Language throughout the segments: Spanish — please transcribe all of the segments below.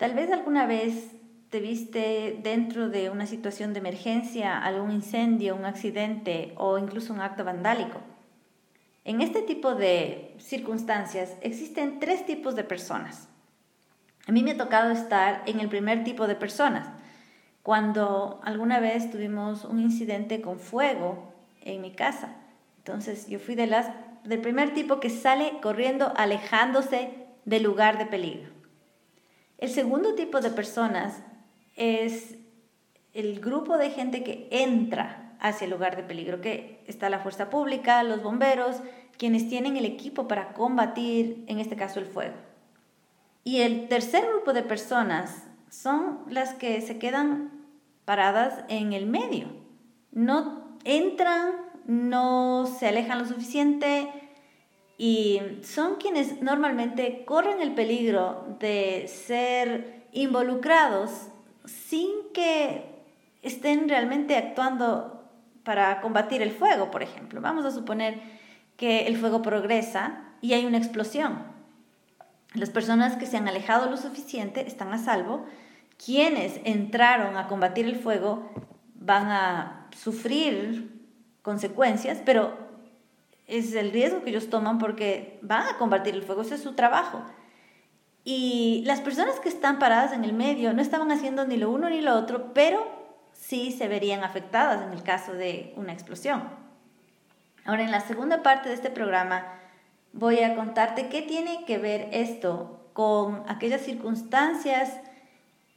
Tal vez alguna vez te viste dentro de una situación de emergencia, algún incendio, un accidente o incluso un acto vandálico. En este tipo de circunstancias existen tres tipos de personas. A mí me ha tocado estar en el primer tipo de personas. Cuando alguna vez tuvimos un incidente con fuego en mi casa. Entonces yo fui de las, del primer tipo que sale corriendo, alejándose del lugar de peligro. El segundo tipo de personas es el grupo de gente que entra hacia el lugar de peligro, que está la fuerza pública, los bomberos, quienes tienen el equipo para combatir, en este caso, el fuego. Y el tercer grupo de personas son las que se quedan paradas en el medio. No entran, no se alejan lo suficiente y son quienes normalmente corren el peligro de ser involucrados sin que estén realmente actuando para combatir el fuego, por ejemplo. Vamos a suponer que el fuego progresa y hay una explosión. Las personas que se han alejado lo suficiente están a salvo. Quienes entraron a combatir el fuego van a sufrir consecuencias, pero es el riesgo que ellos toman porque van a combatir el fuego, ese es su trabajo. Y las personas que están paradas en el medio no estaban haciendo ni lo uno ni lo otro, pero sí se verían afectadas en el caso de una explosión. Ahora, en la segunda parte de este programa voy a contarte qué tiene que ver esto con aquellas circunstancias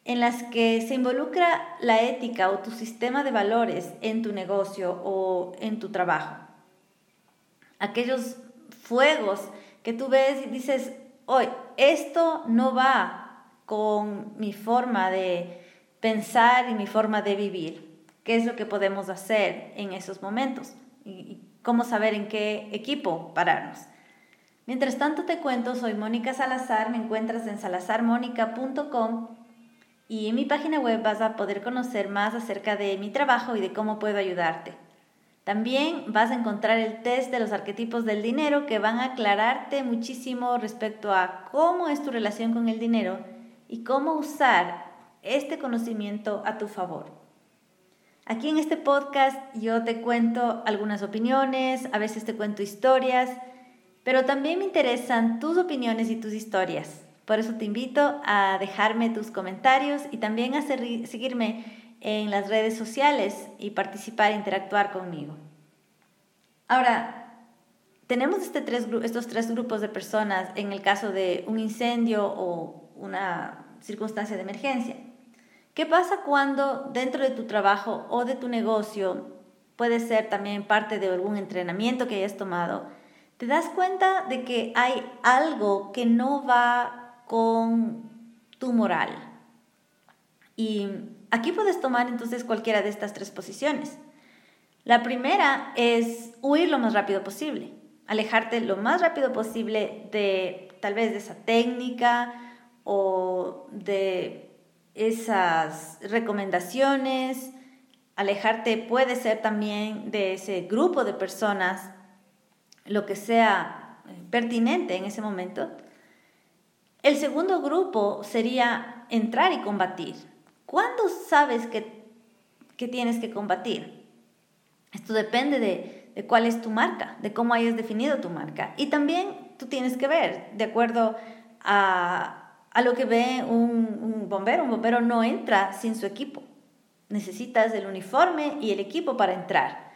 en las que se involucra la ética o tu sistema de valores en tu negocio o en tu trabajo. Aquellos fuegos que tú ves y dices, hoy, esto no va con mi forma de pensar y mi forma de vivir. ¿Qué es lo que podemos hacer en esos momentos? Y cómo saber en qué equipo pararnos. Mientras tanto te cuento, soy Mónica Salazar, me encuentras en salazarmónica.com y en mi página web vas a poder conocer más acerca de mi trabajo y de cómo puedo ayudarte. También vas a encontrar el test de los arquetipos del dinero que van a aclararte muchísimo respecto a cómo es tu relación con el dinero y cómo usar este conocimiento a tu favor. Aquí en este podcast yo te cuento algunas opiniones, a veces te cuento historias, pero también me interesan tus opiniones y tus historias. Por eso te invito a dejarme tus comentarios y también a seguirme en las redes sociales y participar e interactuar conmigo. Ahora, tenemos este tres, estos tres grupos de personas en el caso de un incendio o una circunstancia de emergencia. ¿Qué pasa cuando dentro de tu trabajo o de tu negocio, puede ser también parte de algún entrenamiento que hayas tomado, te das cuenta de que hay algo que no va con tu moral? Y Aquí puedes tomar entonces cualquiera de estas tres posiciones. La primera es huir lo más rápido posible, alejarte lo más rápido posible de tal vez esa técnica o de esas recomendaciones. Alejarte puede ser también de ese grupo de personas, lo que sea eh, pertinente en ese momento. El segundo grupo sería entrar y combatir. ¿Cuándo sabes que, tienes que combatir? Esto depende de, cuál es tu marca, de cómo hayas definido tu marca. Y también tú tienes que ver, de acuerdo a, lo que ve un, un bombero, un bombero no entra sin su equipo. Necesitas el uniforme y el equipo para entrar.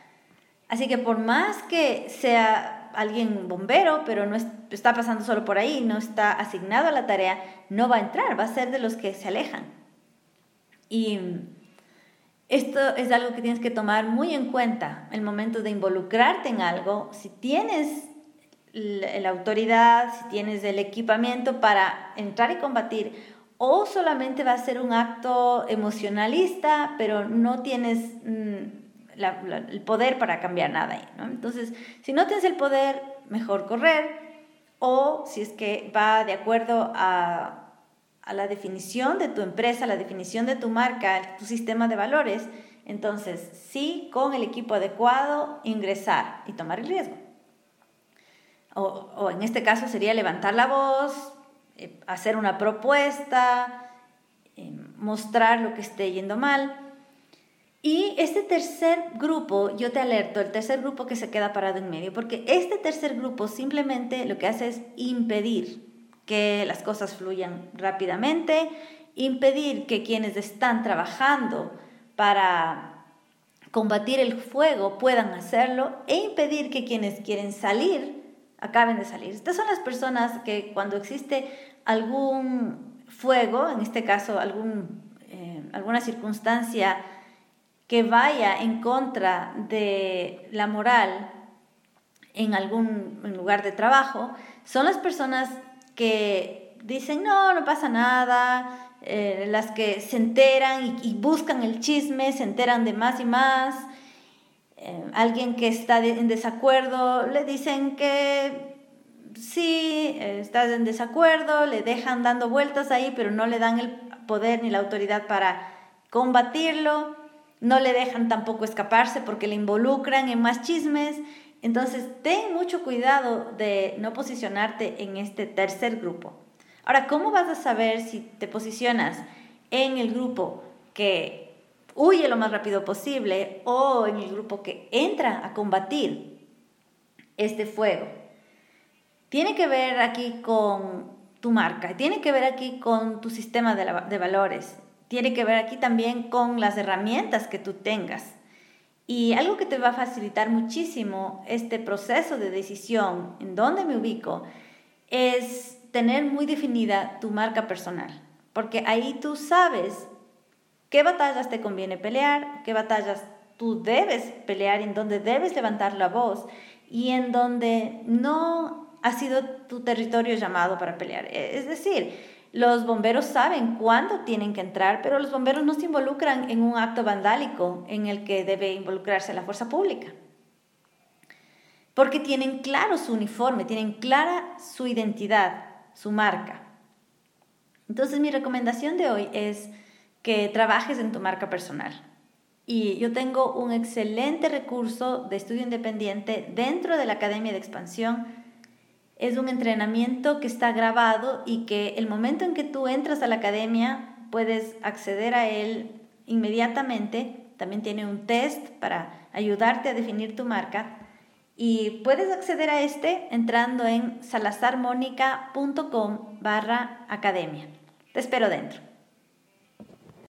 Así que por más que sea alguien bombero, pero no está pasando solo por ahí, no está asignado a la tarea, no va a entrar, va a ser de los que se alejan. Y esto es algo que tienes que tomar muy en cuenta el momento de involucrarte en algo. Si tienes la autoridad, si tienes el equipamiento para entrar y combatir, o solamente va a ser un acto emocionalista, pero no tienes mm, el poder para cambiar nada ahí. Entonces, si no tienes el poder, mejor correr, o si es que va de acuerdo a a la definición de tu empresa, la definición de tu marca, tu sistema de valores, entonces sí, con el equipo adecuado, ingresar y tomar el riesgo. O, en este caso sería levantar la voz, eh, hacer una propuesta, mostrar lo que esté yendo mal. Y este tercer grupo, yo te alerto, el tercer grupo que se queda parado en medio, porque este tercer grupo simplemente lo que hace es impedir que las cosas fluyan rápidamente, impedir que quienes están trabajando para combatir el fuego puedan hacerlo e impedir que quienes quieren salir acaben de salir. Estas son las personas que cuando existe algún fuego, en este caso algún, eh, alguna circunstancia que vaya en contra de la moral en algún lugar de trabajo, son las personas que dicen, no, no pasa nada, eh, las que se enteran y, buscan el chisme, se enteran de más y más. Eh, alguien que está en desacuerdo, le dicen que sí, estás en desacuerdo, le dejan dando vueltas ahí, pero no le dan el poder ni la autoridad para combatirlo, no le dejan tampoco escaparse porque le involucran en más chismes. Entonces, ten mucho cuidado de no posicionarte en este tercer grupo. Ahora, ¿cómo vas a saber si te posicionas en el grupo que huye lo más rápido posible o en el grupo que entra a combatir este fuego? Tiene que ver aquí con tu marca, tiene que ver aquí con tu sistema de, valores, tiene que ver aquí también con las herramientas que tú tengas. Y algo que te va a facilitar muchísimo este proceso de decisión, en dónde me ubico, es tener muy definida tu marca personal, porque ahí tú sabes qué batallas te conviene pelear, qué batallas tú debes pelear, en donde debes levantar la voz y en donde no ha sido tu territorio llamado para pelear. E, es decir, los bomberos saben cuándo tienen que entrar, pero los bomberos no se involucran en un acto vandálico en el que debe involucrarse la fuerza pública. Porque tienen claro su uniforme, tienen clara su identidad su marca. Entonces mi recomendación de hoy es que trabajes en tu marca personal. Y yo tengo un excelente recurso de estudio independiente dentro de la Academia de Expansión. Es un entrenamiento que está grabado y que el momento en que tú entras a la academia puedes acceder a él inmediatamente. También tiene un test para ayudarte a definir tu marca y puedes acceder a este entrando en salazarmonica.com barra academia. Te espero dentro.